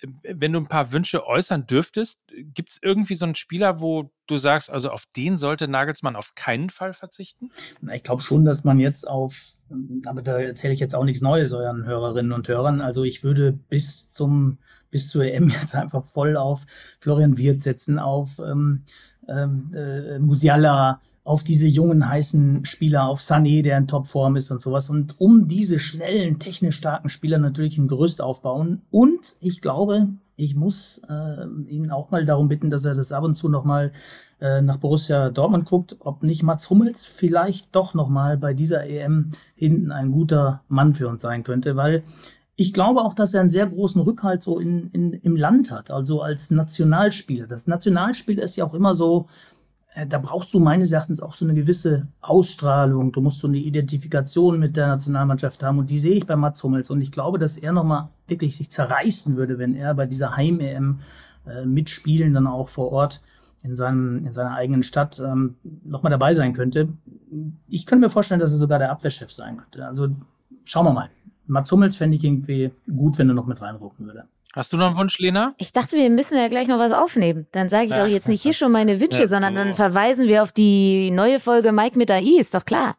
äh, wenn du ein paar Wünsche äußern dürftest, gibt es irgendwie so einen Spieler, wo du sagst, also auf den sollte Nagelsmann auf keinen Fall verzichten? Ich glaube schon, dass man jetzt auf, aber da erzähle ich jetzt auch nichts Neues euren Hörerinnen und Hörern. Also ich würde bis zum bis zur EM (laughs) jetzt einfach voll auf Florian Wirth setzen, auf ähm, ähm, äh, Musiala, auf diese jungen, heißen Spieler, auf Sané, der in Topform ist und sowas. Und um diese schnellen, technisch starken Spieler natürlich ein Gerüst aufbauen. Und ich glaube, ich muss äh, ihn auch mal darum bitten, dass er das ab und zu nochmal äh, nach Borussia Dortmund guckt, ob nicht Mats Hummels vielleicht doch nochmal bei dieser EM hinten ein guter Mann für uns sein könnte, weil ich glaube auch, dass er einen sehr großen Rückhalt so in, in, im Land hat, also als Nationalspieler. Das Nationalspiel ist ja auch immer so, da brauchst du meines Erachtens auch so eine gewisse Ausstrahlung. Du musst so eine Identifikation mit der Nationalmannschaft haben. Und die sehe ich bei Mats Hummels. Und ich glaube, dass er nochmal wirklich sich zerreißen würde, wenn er bei dieser Heim-EM äh, mitspielen, dann auch vor Ort in, seinem, in seiner eigenen Stadt ähm, nochmal dabei sein könnte. Ich könnte mir vorstellen, dass er sogar der Abwehrchef sein könnte. Also schauen wir mal. Mats Hummels fände ich irgendwie gut, wenn er noch mit reinrucken würde. Hast du noch einen Wunsch, Lena? Ich dachte, wir müssen ja gleich noch was aufnehmen. Dann sage ich ja. doch jetzt nicht hier schon meine Wünsche, ja, sondern so. dann verweisen wir auf die neue Folge Mike mit AI, ist doch klar.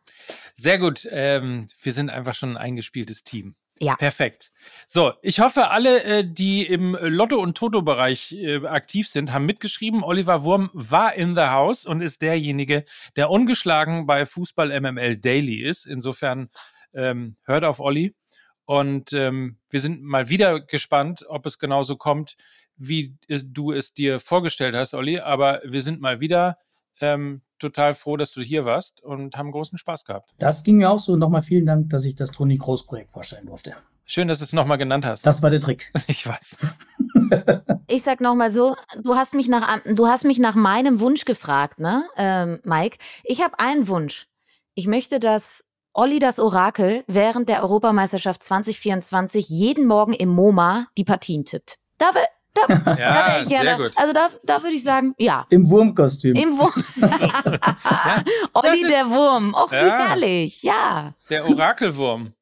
Sehr gut. Ähm, wir sind einfach schon ein eingespieltes Team. Ja. Perfekt. So, ich hoffe, alle, äh, die im Lotto- und Toto-Bereich äh, aktiv sind, haben mitgeschrieben. Oliver Wurm war in the house und ist derjenige, der ungeschlagen bei Fußball MML Daily ist. Insofern ähm, hört auf Olli. Und ähm, wir sind mal wieder gespannt, ob es genauso kommt, wie du es dir vorgestellt hast, Olli. Aber wir sind mal wieder ähm, total froh, dass du hier warst und haben großen Spaß gehabt. Das ging mir auch so. Nochmal vielen Dank, dass ich das Toni Groß Projekt vorstellen durfte. Schön, dass du es nochmal genannt hast. Das war der Trick. (laughs) Ich weiß. (laughs) (laughs) ich sag nochmal so, du hast mich nach, du hast mich nach meinem Wunsch gefragt, ne, ähm, Mike? Ich habe einen Wunsch. Ich möchte, dass Olli das Orakel während der Europameisterschaft 2024 jeden Morgen im MoMA die Partien tippt. Da, da, (laughs) ja, da ich gerne. Sehr gut. Also da, da würde ich sagen, ja. Im Wurmkostüm. Im Wurm. ja, (laughs) (laughs) Olli ist, der Wurm. Och, ja, wie herrlich. Ja. Der Orakelwurm.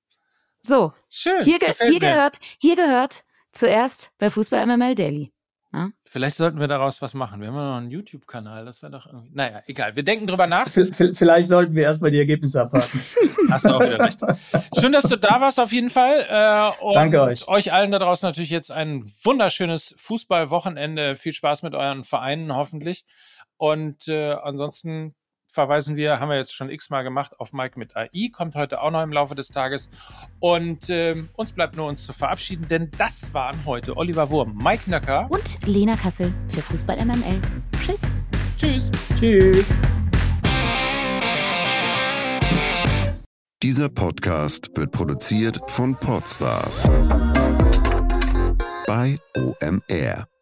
So. Schön. Hier, ge hier gehört, hier gehört zuerst bei Fußball MML Daily. Ja? Vielleicht sollten wir daraus was machen. Wir haben ja noch einen YouTube-Kanal. Das wäre doch irgendwie. Naja, egal. Wir denken drüber nach. V vielleicht sollten wir erstmal die Ergebnisse abwarten. (laughs) Hast du auch wieder recht. Schön, dass du da warst, auf jeden Fall. Äh, und Danke euch. Euch allen da draußen natürlich jetzt ein wunderschönes Fußballwochenende. Viel Spaß mit euren Vereinen, hoffentlich. Und äh, ansonsten verweisen wir, haben wir jetzt schon x-mal gemacht, auf Mike mit AI, kommt heute auch noch im Laufe des Tages. Und äh, uns bleibt nur uns zu verabschieden, denn das waren heute Oliver Wurm, Mike Nöcker und Lena Kassel für Fußball MML. Tschüss. Tschüss. Tschüss. Dieser Podcast wird produziert von Podstars bei OMR.